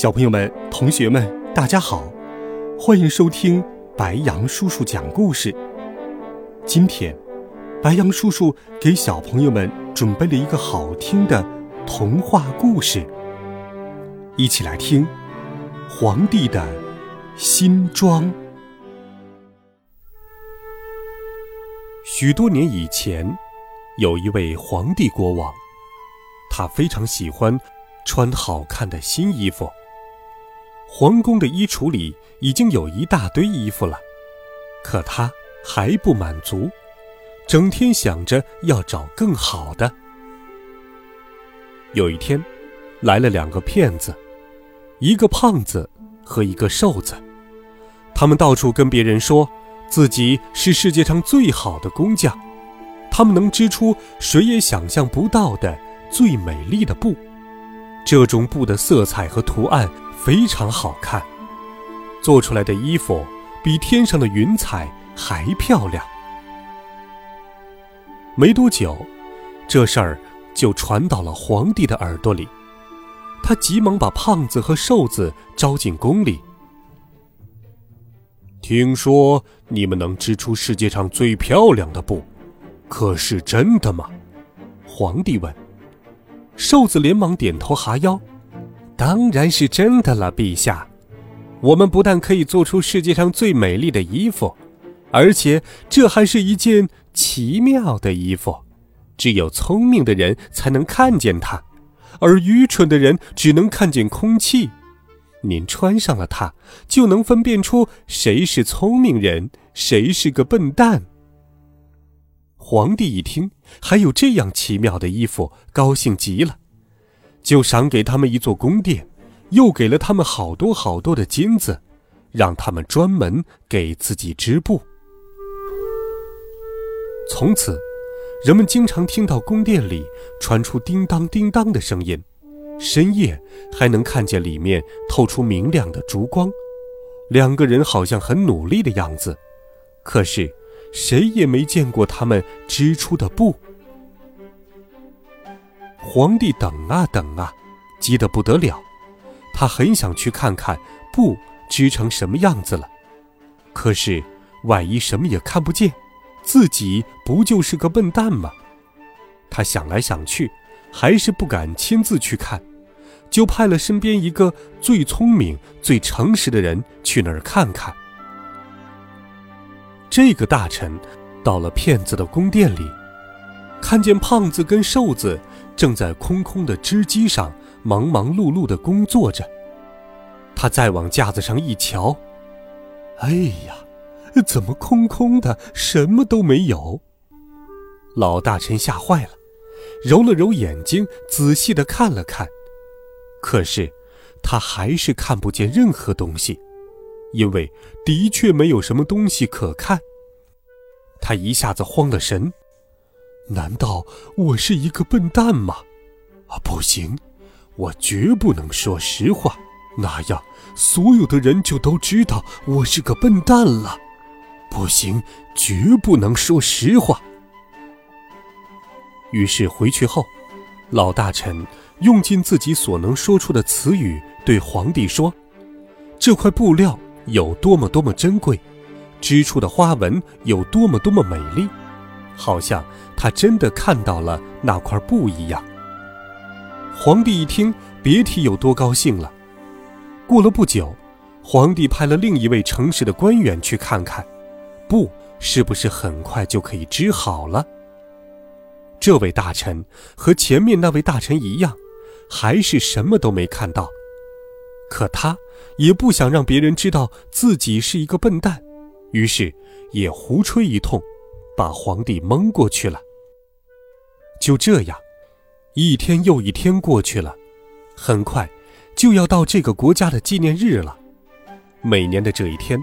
小朋友们、同学们，大家好，欢迎收听白羊叔叔讲故事。今天，白羊叔叔给小朋友们准备了一个好听的童话故事，一起来听《皇帝的新装》。许多年以前，有一位皇帝国王，他非常喜欢穿好看的新衣服。皇宫的衣橱里已经有一大堆衣服了，可他还不满足，整天想着要找更好的。有一天，来了两个骗子，一个胖子和一个瘦子，他们到处跟别人说自己是世界上最好的工匠，他们能织出谁也想象不到的最美丽的布，这种布的色彩和图案。非常好看，做出来的衣服比天上的云彩还漂亮。没多久，这事儿就传到了皇帝的耳朵里，他急忙把胖子和瘦子招进宫里。听说你们能织出世界上最漂亮的布，可是真的吗？皇帝问。瘦子连忙点头哈腰。当然是真的了，陛下。我们不但可以做出世界上最美丽的衣服，而且这还是一件奇妙的衣服，只有聪明的人才能看见它，而愚蠢的人只能看见空气。您穿上了它，就能分辨出谁是聪明人，谁是个笨蛋。皇帝一听还有这样奇妙的衣服，高兴极了。就赏给他们一座宫殿，又给了他们好多好多的金子，让他们专门给自己织布。从此，人们经常听到宫殿里传出叮当叮当的声音，深夜还能看见里面透出明亮的烛光。两个人好像很努力的样子，可是谁也没见过他们织出的布。皇帝等啊等啊，急得不得了。他很想去看看布织成什么样子了，可是万一什么也看不见，自己不就是个笨蛋吗？他想来想去，还是不敢亲自去看，就派了身边一个最聪明、最诚实的人去那儿看看。这个大臣到了骗子的宫殿里，看见胖子跟瘦子。正在空空的织机上忙忙碌碌地工作着。他再往架子上一瞧，哎呀，怎么空空的，什么都没有？老大臣吓坏了，揉了揉眼睛，仔细地看了看，可是他还是看不见任何东西，因为的确没有什么东西可看。他一下子慌了神。难道我是一个笨蛋吗？啊，不行，我绝不能说实话，那样所有的人就都知道我是个笨蛋了。不行，绝不能说实话。于是回去后，老大臣用尽自己所能说出的词语对皇帝说：“这块布料有多么多么珍贵，织出的花纹有多么多么美丽。”好像他真的看到了那块布一样。皇帝一听，别提有多高兴了。过了不久，皇帝派了另一位诚实的官员去看看，布是不是很快就可以织好了。这位大臣和前面那位大臣一样，还是什么都没看到。可他也不想让别人知道自己是一个笨蛋，于是也胡吹一通。把皇帝蒙过去了。就这样，一天又一天过去了，很快，就要到这个国家的纪念日了。每年的这一天，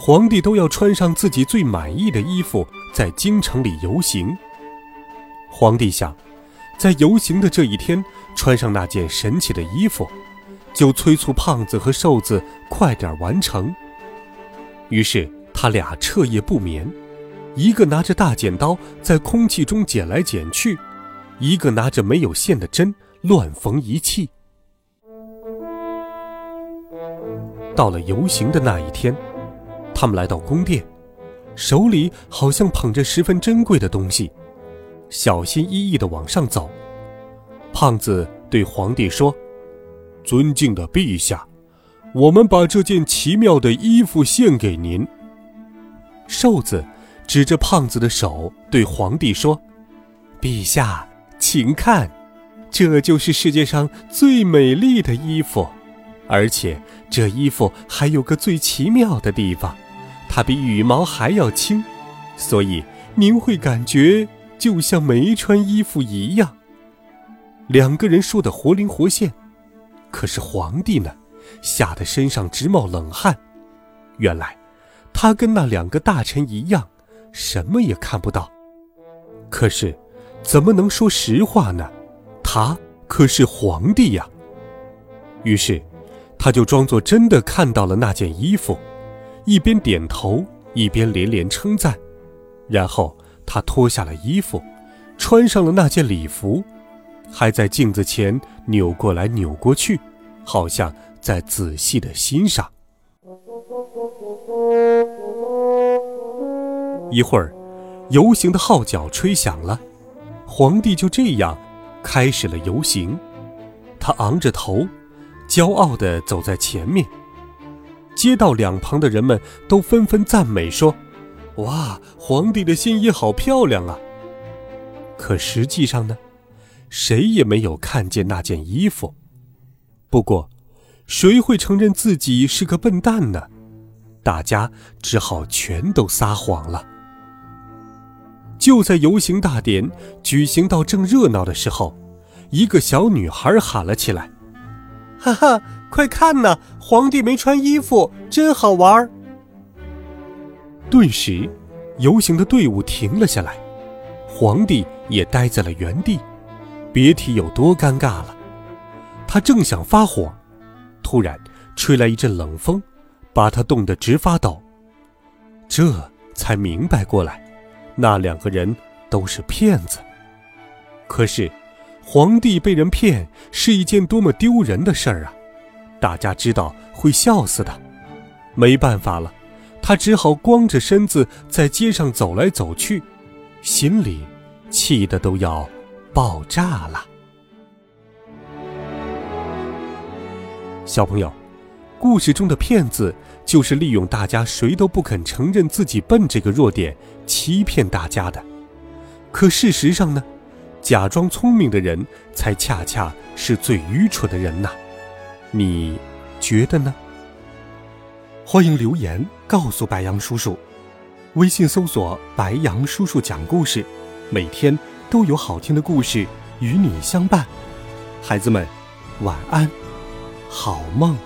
皇帝都要穿上自己最满意的衣服，在京城里游行。皇帝想，在游行的这一天穿上那件神奇的衣服，就催促胖子和瘦子快点完成。于是他俩彻夜不眠，一个拿着大剪刀在空气中剪来剪去，一个拿着没有线的针乱缝一气。到了游行的那一天，他们来到宫殿，手里好像捧着十分珍贵的东西，小心翼翼地往上走。胖子对皇帝说：“尊敬的陛下，我们把这件奇妙的衣服献给您。”瘦子指着胖子的手对皇帝说：“陛下，请看，这就是世界上最美丽的衣服。”而且这衣服还有个最奇妙的地方，它比羽毛还要轻，所以您会感觉就像没穿衣服一样。两个人说的活灵活现，可是皇帝呢，吓得身上直冒冷汗。原来，他跟那两个大臣一样，什么也看不到。可是，怎么能说实话呢？他可是皇帝呀。于是。他就装作真的看到了那件衣服，一边点头一边连连称赞，然后他脱下了衣服，穿上了那件礼服，还在镜子前扭过来扭过去，好像在仔细的欣赏。一会儿，游行的号角吹响了，皇帝就这样开始了游行，他昂着头。骄傲地走在前面，街道两旁的人们都纷纷赞美说：“哇，皇帝的新衣好漂亮啊！”可实际上呢，谁也没有看见那件衣服。不过，谁会承认自己是个笨蛋呢？大家只好全都撒谎了。就在游行大典举行到正热闹的时候，一个小女孩喊了起来。哈哈，快看呐！皇帝没穿衣服，真好玩儿。顿时，游行的队伍停了下来，皇帝也呆在了原地，别提有多尴尬了。他正想发火，突然吹来一阵冷风，把他冻得直发抖。这才明白过来，那两个人都是骗子。可是。皇帝被人骗是一件多么丢人的事儿啊！大家知道会笑死的。没办法了，他只好光着身子在街上走来走去，心里气得都要爆炸了。小朋友，故事中的骗子就是利用大家谁都不肯承认自己笨这个弱点，欺骗大家的。可事实上呢？假装聪明的人才恰恰是最愚蠢的人呐，你觉得呢？欢迎留言告诉白杨叔叔，微信搜索“白杨叔叔讲故事”，每天都有好听的故事与你相伴。孩子们，晚安，好梦。